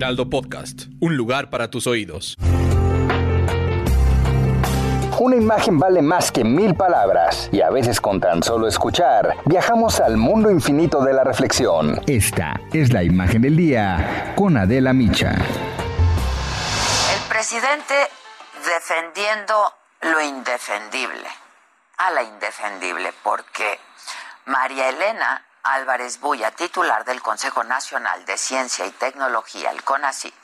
Heraldo Podcast, un lugar para tus oídos. Una imagen vale más que mil palabras y a veces con tan solo escuchar viajamos al mundo infinito de la reflexión. Esta es la imagen del día con Adela Micha. El presidente defendiendo lo indefendible, a la indefendible, porque María Elena Álvarez Bulla, titular del Consejo Nacional de Ciencia y Tecnología, el CONACIT,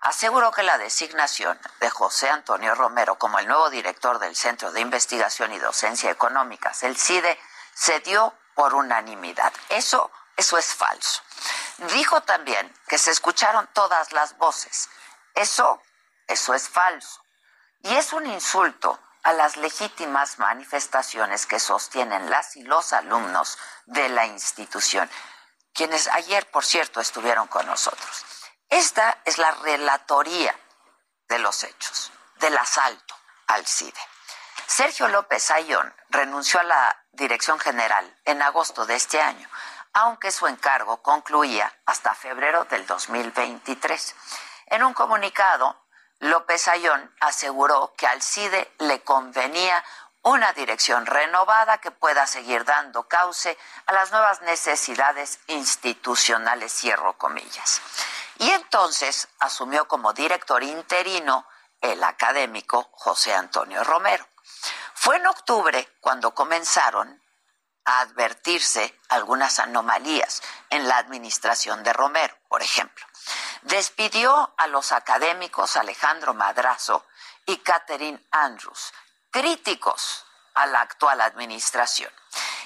aseguró que la designación de José Antonio Romero como el nuevo director del Centro de Investigación y Docencia Económicas, el CIDE, se dio por unanimidad. Eso, eso es falso. Dijo también que se escucharon todas las voces. Eso, eso es falso. Y es un insulto a las legítimas manifestaciones que sostienen las y los alumnos de la institución, quienes ayer, por cierto, estuvieron con nosotros. Esta es la relatoría de los hechos, del asalto al CIDE. Sergio López Ayón renunció a la dirección general en agosto de este año, aunque su encargo concluía hasta febrero del 2023. En un comunicado, López Ayón aseguró que al CIDE le convenía una dirección renovada que pueda seguir dando cauce a las nuevas necesidades institucionales, cierro comillas. Y entonces asumió como director interino el académico José Antonio Romero. Fue en octubre cuando comenzaron a advertirse algunas anomalías en la administración de Romero, por ejemplo. Despidió a los académicos Alejandro Madrazo y Catherine Andrews, críticos a la actual administración.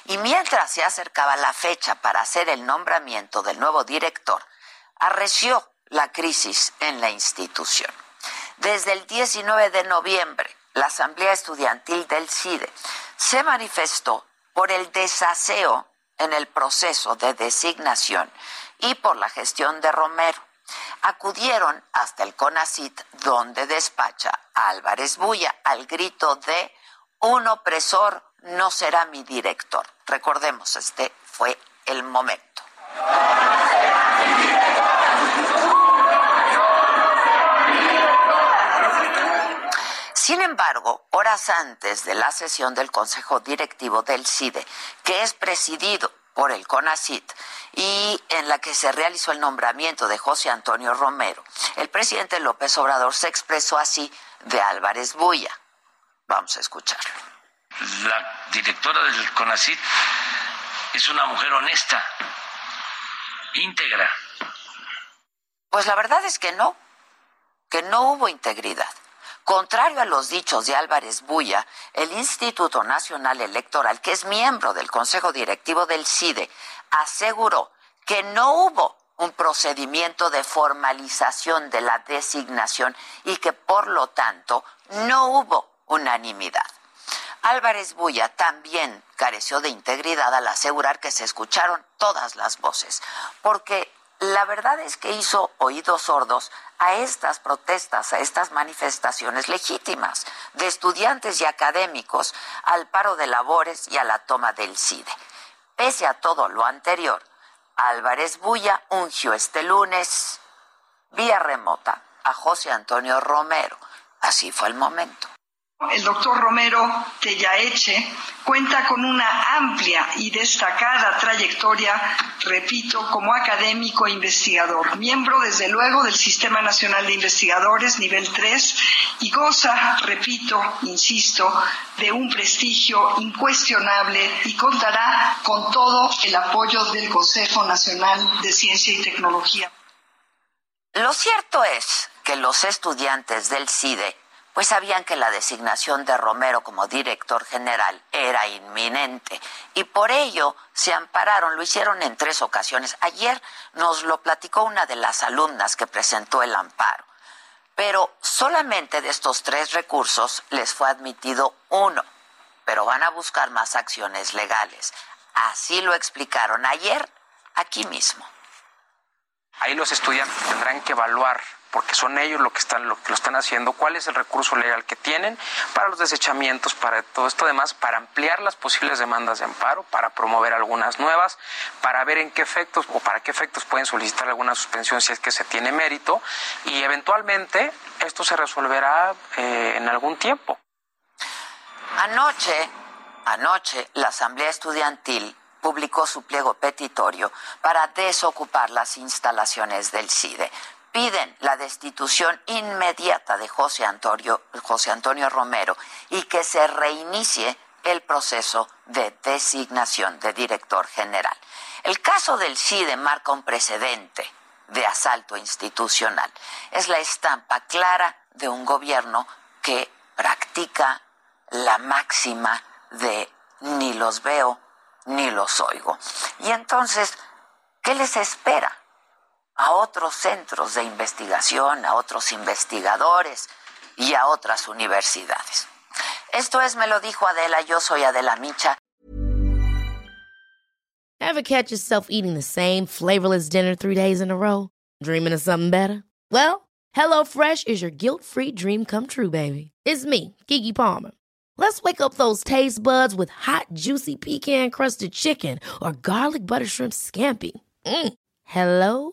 Y mientras se acercaba la fecha para hacer el nombramiento del nuevo director, arreció la crisis en la institución. Desde el 19 de noviembre, la Asamblea Estudiantil del CIDE se manifestó por el desaseo en el proceso de designación y por la gestión de Romero. Acudieron hasta el CONACIT, donde despacha Álvarez Bulla, al grito de un opresor no será mi director. Recordemos, este fue el momento. Sin embargo, horas antes de la sesión del Consejo Directivo del CIDE, que es presidido por el CONACIT y en la que se realizó el nombramiento de José Antonio Romero, el presidente López Obrador se expresó así de Álvarez Bulla. Vamos a escucharlo. La directora del CONACIT es una mujer honesta, íntegra. Pues la verdad es que no, que no hubo integridad. Contrario a los dichos de Álvarez Bulla, el Instituto Nacional Electoral, que es miembro del Consejo Directivo del CIDE, aseguró que no hubo un procedimiento de formalización de la designación y que por lo tanto no hubo unanimidad. Álvarez Bulla también careció de integridad al asegurar que se escucharon todas las voces, porque la verdad es que hizo oídos sordos a estas protestas, a estas manifestaciones legítimas de estudiantes y académicos al paro de labores y a la toma del CIDE. Pese a todo lo anterior, Álvarez Bulla ungió este lunes vía remota a José Antonio Romero. Así fue el momento. El doctor Romero Tellaeche cuenta con una amplia y destacada trayectoria, repito, como académico e investigador, miembro desde luego del Sistema Nacional de Investigadores nivel 3 y goza, repito, insisto, de un prestigio incuestionable y contará con todo el apoyo del Consejo Nacional de Ciencia y Tecnología. Lo cierto es que los estudiantes del CIDE pues sabían que la designación de Romero como director general era inminente y por ello se ampararon, lo hicieron en tres ocasiones. Ayer nos lo platicó una de las alumnas que presentó el amparo, pero solamente de estos tres recursos les fue admitido uno, pero van a buscar más acciones legales. Así lo explicaron ayer aquí mismo. Ahí los estudiantes tendrán que evaluar porque son ellos lo que están lo que lo están haciendo, cuál es el recurso legal que tienen para los desechamientos, para todo esto demás, para ampliar las posibles demandas de amparo, para promover algunas nuevas, para ver en qué efectos o para qué efectos pueden solicitar alguna suspensión si es que se tiene mérito y eventualmente esto se resolverá eh, en algún tiempo. Anoche, anoche la Asamblea Estudiantil publicó su pliego petitorio para desocupar las instalaciones del CIDE piden la destitución inmediata de José Antonio, Romero y que se reinicie el proceso de designación de director general. El caso del CIDE marca un precedente de asalto institucional. Es la estampa clara de un gobierno que practica la máxima de ni los veo ni los oigo. Y entonces, ¿qué les espera? A otros centros de investigación, a otros investigadores y a otras universidades. Esto es, me lo dijo Adela, yo soy Adela Micha. Ever catch yourself eating the same flavorless dinner three days in a row? Dreaming of something better? Well, HelloFresh is your guilt-free dream come true, baby. It's me, Kiki Palmer. Let's wake up those taste buds with hot, juicy pecan-crusted chicken or garlic butter shrimp scampi. Mm. Hello